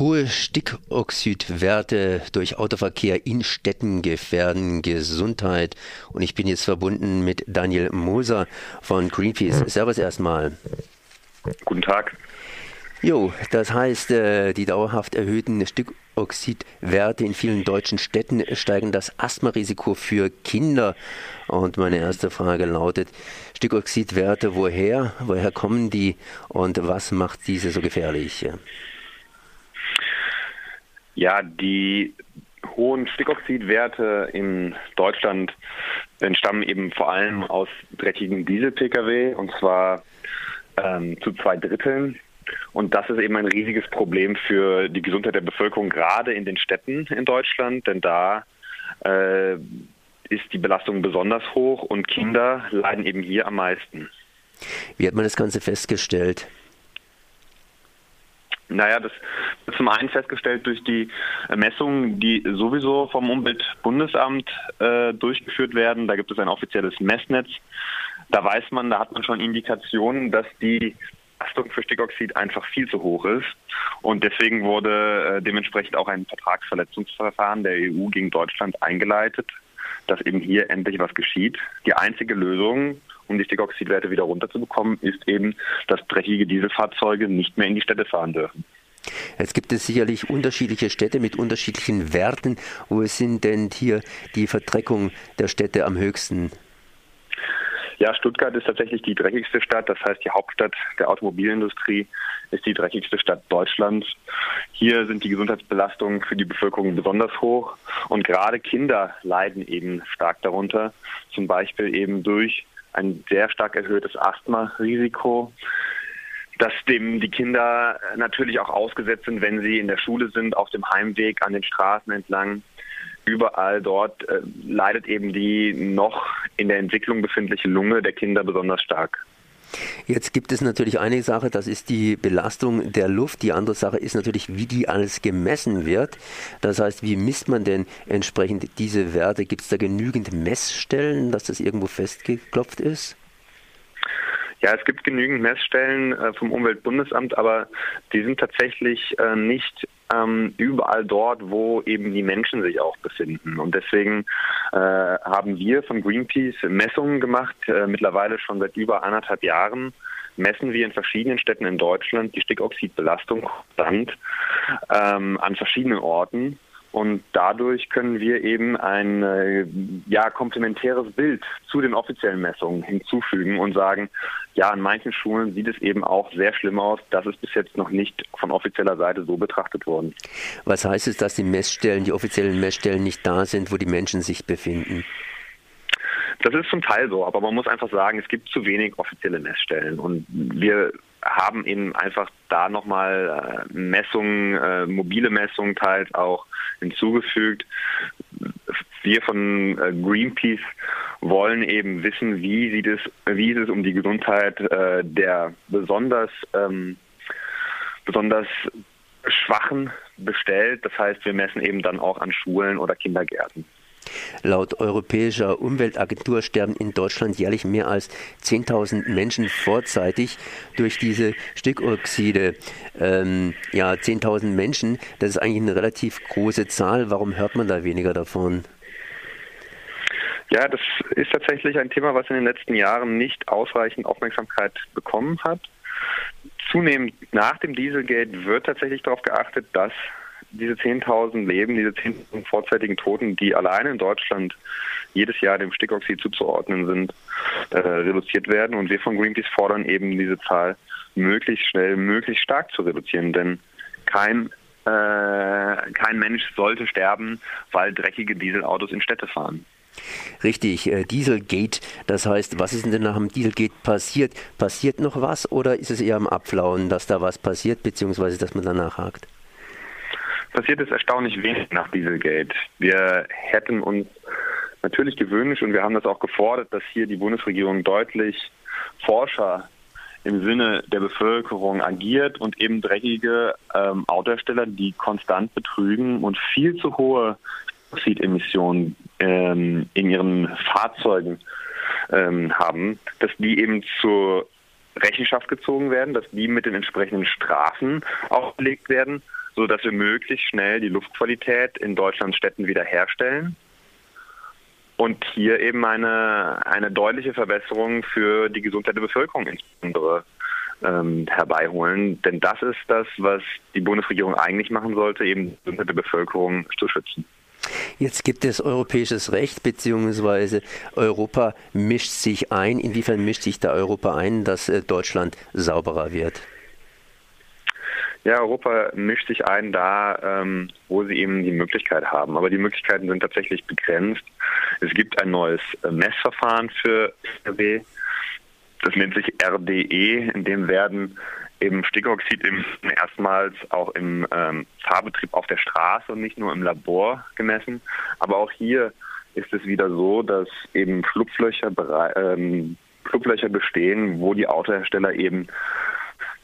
Hohe Stickoxidwerte durch Autoverkehr in Städten gefährden Gesundheit. Und ich bin jetzt verbunden mit Daniel Moser von Greenpeace. Servus erstmal. Guten Tag. Jo, das heißt, äh, die dauerhaft erhöhten Stickoxidwerte in vielen deutschen Städten steigen das Asthmarisiko für Kinder. Und meine erste Frage lautet, Stickoxidwerte, woher? Woher kommen die und was macht diese so gefährlich? Ja, die hohen Stickoxidwerte in Deutschland entstammen eben vor allem aus dreckigen Diesel-Pkw und zwar ähm, zu zwei Dritteln. Und das ist eben ein riesiges Problem für die Gesundheit der Bevölkerung, gerade in den Städten in Deutschland, denn da äh, ist die Belastung besonders hoch und Kinder leiden eben hier am meisten. Wie hat man das Ganze festgestellt? Naja, das zum einen festgestellt durch die Messungen, die sowieso vom Umweltbundesamt äh, durchgeführt werden. Da gibt es ein offizielles Messnetz. Da weiß man, da hat man schon Indikationen, dass die Belastung für Stickoxid einfach viel zu hoch ist. Und deswegen wurde äh, dementsprechend auch ein Vertragsverletzungsverfahren der EU gegen Deutschland eingeleitet, dass eben hier endlich was geschieht. Die einzige Lösung um die Stickoxidwerte wieder runterzubekommen, ist eben, dass dreckige Dieselfahrzeuge nicht mehr in die Städte fahren dürfen. Jetzt gibt es sicherlich unterschiedliche Städte mit unterschiedlichen Werten. Wo sind denn hier die Verdreckung der Städte am höchsten? Ja, Stuttgart ist tatsächlich die dreckigste Stadt. Das heißt, die Hauptstadt der Automobilindustrie ist die dreckigste Stadt Deutschlands. Hier sind die Gesundheitsbelastungen für die Bevölkerung besonders hoch und gerade Kinder leiden eben stark darunter. Zum Beispiel eben durch ein sehr stark erhöhtes Asthma-Risiko, dass dem die Kinder natürlich auch ausgesetzt sind, wenn sie in der Schule sind, auf dem Heimweg, an den Straßen entlang. Überall dort äh, leidet eben die noch in der Entwicklung befindliche Lunge der Kinder besonders stark. Jetzt gibt es natürlich eine Sache, das ist die Belastung der Luft. Die andere Sache ist natürlich, wie die alles gemessen wird. Das heißt, wie misst man denn entsprechend diese Werte? Gibt es da genügend Messstellen, dass das irgendwo festgeklopft ist? Ja, es gibt genügend Messstellen äh, vom Umweltbundesamt, aber die sind tatsächlich äh, nicht ähm, überall dort, wo eben die Menschen sich auch befinden. Und deswegen äh, haben wir von Greenpeace Messungen gemacht, mittlerweile schon seit über anderthalb Jahren messen wir in verschiedenen Städten in Deutschland die Stickoxidbelastung konstant ähm, an verschiedenen Orten und dadurch können wir eben ein äh, ja, komplementäres Bild zu den offiziellen Messungen hinzufügen und sagen, ja, an manchen Schulen sieht es eben auch sehr schlimm aus. Das ist bis jetzt noch nicht von offizieller Seite so betrachtet worden. Was heißt es, dass die Messstellen, die offiziellen Messstellen nicht da sind, wo die Menschen sich befinden? Das ist zum Teil so, aber man muss einfach sagen, es gibt zu wenig offizielle Messstellen und wir haben eben einfach da nochmal äh, Messungen, äh, mobile Messungen teils auch hinzugefügt. Wir von äh, Greenpeace wollen eben wissen, wie sieht es, wie ist es um die Gesundheit der besonders ähm, besonders Schwachen bestellt. Das heißt, wir messen eben dann auch an Schulen oder Kindergärten. Laut Europäischer Umweltagentur sterben in Deutschland jährlich mehr als 10.000 Menschen vorzeitig durch diese Stickoxide. Ähm, ja, 10.000 Menschen, das ist eigentlich eine relativ große Zahl. Warum hört man da weniger davon? Ja, das ist tatsächlich ein Thema, was in den letzten Jahren nicht ausreichend Aufmerksamkeit bekommen hat. Zunehmend nach dem Dieselgate wird tatsächlich darauf geachtet, dass diese 10.000 Leben, diese 10.000 vorzeitigen Toten, die alleine in Deutschland jedes Jahr dem Stickoxid zuzuordnen sind, äh, reduziert werden. Und wir von Greenpeace fordern eben diese Zahl möglichst schnell, möglichst stark zu reduzieren. Denn kein, äh, kein Mensch sollte sterben, weil dreckige Dieselautos in Städte fahren. Richtig, äh, Dieselgate, das heißt, was ist denn nach dem Dieselgate passiert? Passiert noch was oder ist es eher am Abflauen, dass da was passiert, beziehungsweise dass man danach hakt? Passiert ist erstaunlich wenig nach Dieselgate. Wir hätten uns natürlich gewünscht und wir haben das auch gefordert, dass hier die Bundesregierung deutlich Forscher im Sinne der Bevölkerung agiert und eben dreckige ähm, Autohersteller, die konstant betrügen und viel zu hohe Oxidemissionen ähm, in ihren Fahrzeugen ähm, haben, dass die eben zu Rechenschaft gezogen werden, dass die mit den entsprechenden Strafen aufgelegt werden, sodass wir möglichst schnell die Luftqualität in Deutschlands Städten wiederherstellen und hier eben eine, eine deutliche Verbesserung für die Gesundheit der Bevölkerung insbesondere ähm, herbeiholen. Denn das ist das, was die Bundesregierung eigentlich machen sollte, eben die Gesundheit der Bevölkerung zu schützen. Jetzt gibt es europäisches Recht, beziehungsweise Europa mischt sich ein. Inwiefern mischt sich da Europa ein, dass äh, Deutschland sauberer wird? Ja, Europa mischt sich ein da, ähm, wo sie eben die Möglichkeit haben. Aber die Möglichkeiten sind tatsächlich begrenzt. Es gibt ein neues äh, Messverfahren für RW. Das nennt sich RDE, in dem werden eben Stickoxid im, erstmals auch im ähm, Fahrbetrieb auf der Straße und nicht nur im Labor gemessen. Aber auch hier ist es wieder so, dass eben Schlupflöcher, ähm, Schlupflöcher bestehen, wo die Autohersteller eben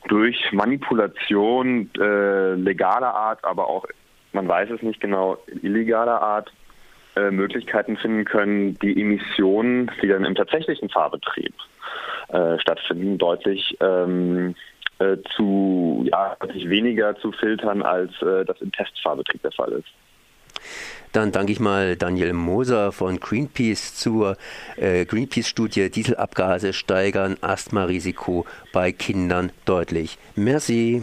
durch Manipulation äh, legaler Art, aber auch, man weiß es nicht genau, illegaler Art, äh, Möglichkeiten finden können, die Emissionen, die dann im tatsächlichen Fahrbetrieb äh, stattfinden, deutlich ähm, äh, zu ja, deutlich weniger zu filtern, als äh, das im Testfahrbetrieb der Fall ist. Dann danke ich mal Daniel Moser von Greenpeace zur äh, Greenpeace-Studie Dieselabgase steigern Asthma-Risiko bei Kindern deutlich. Merci.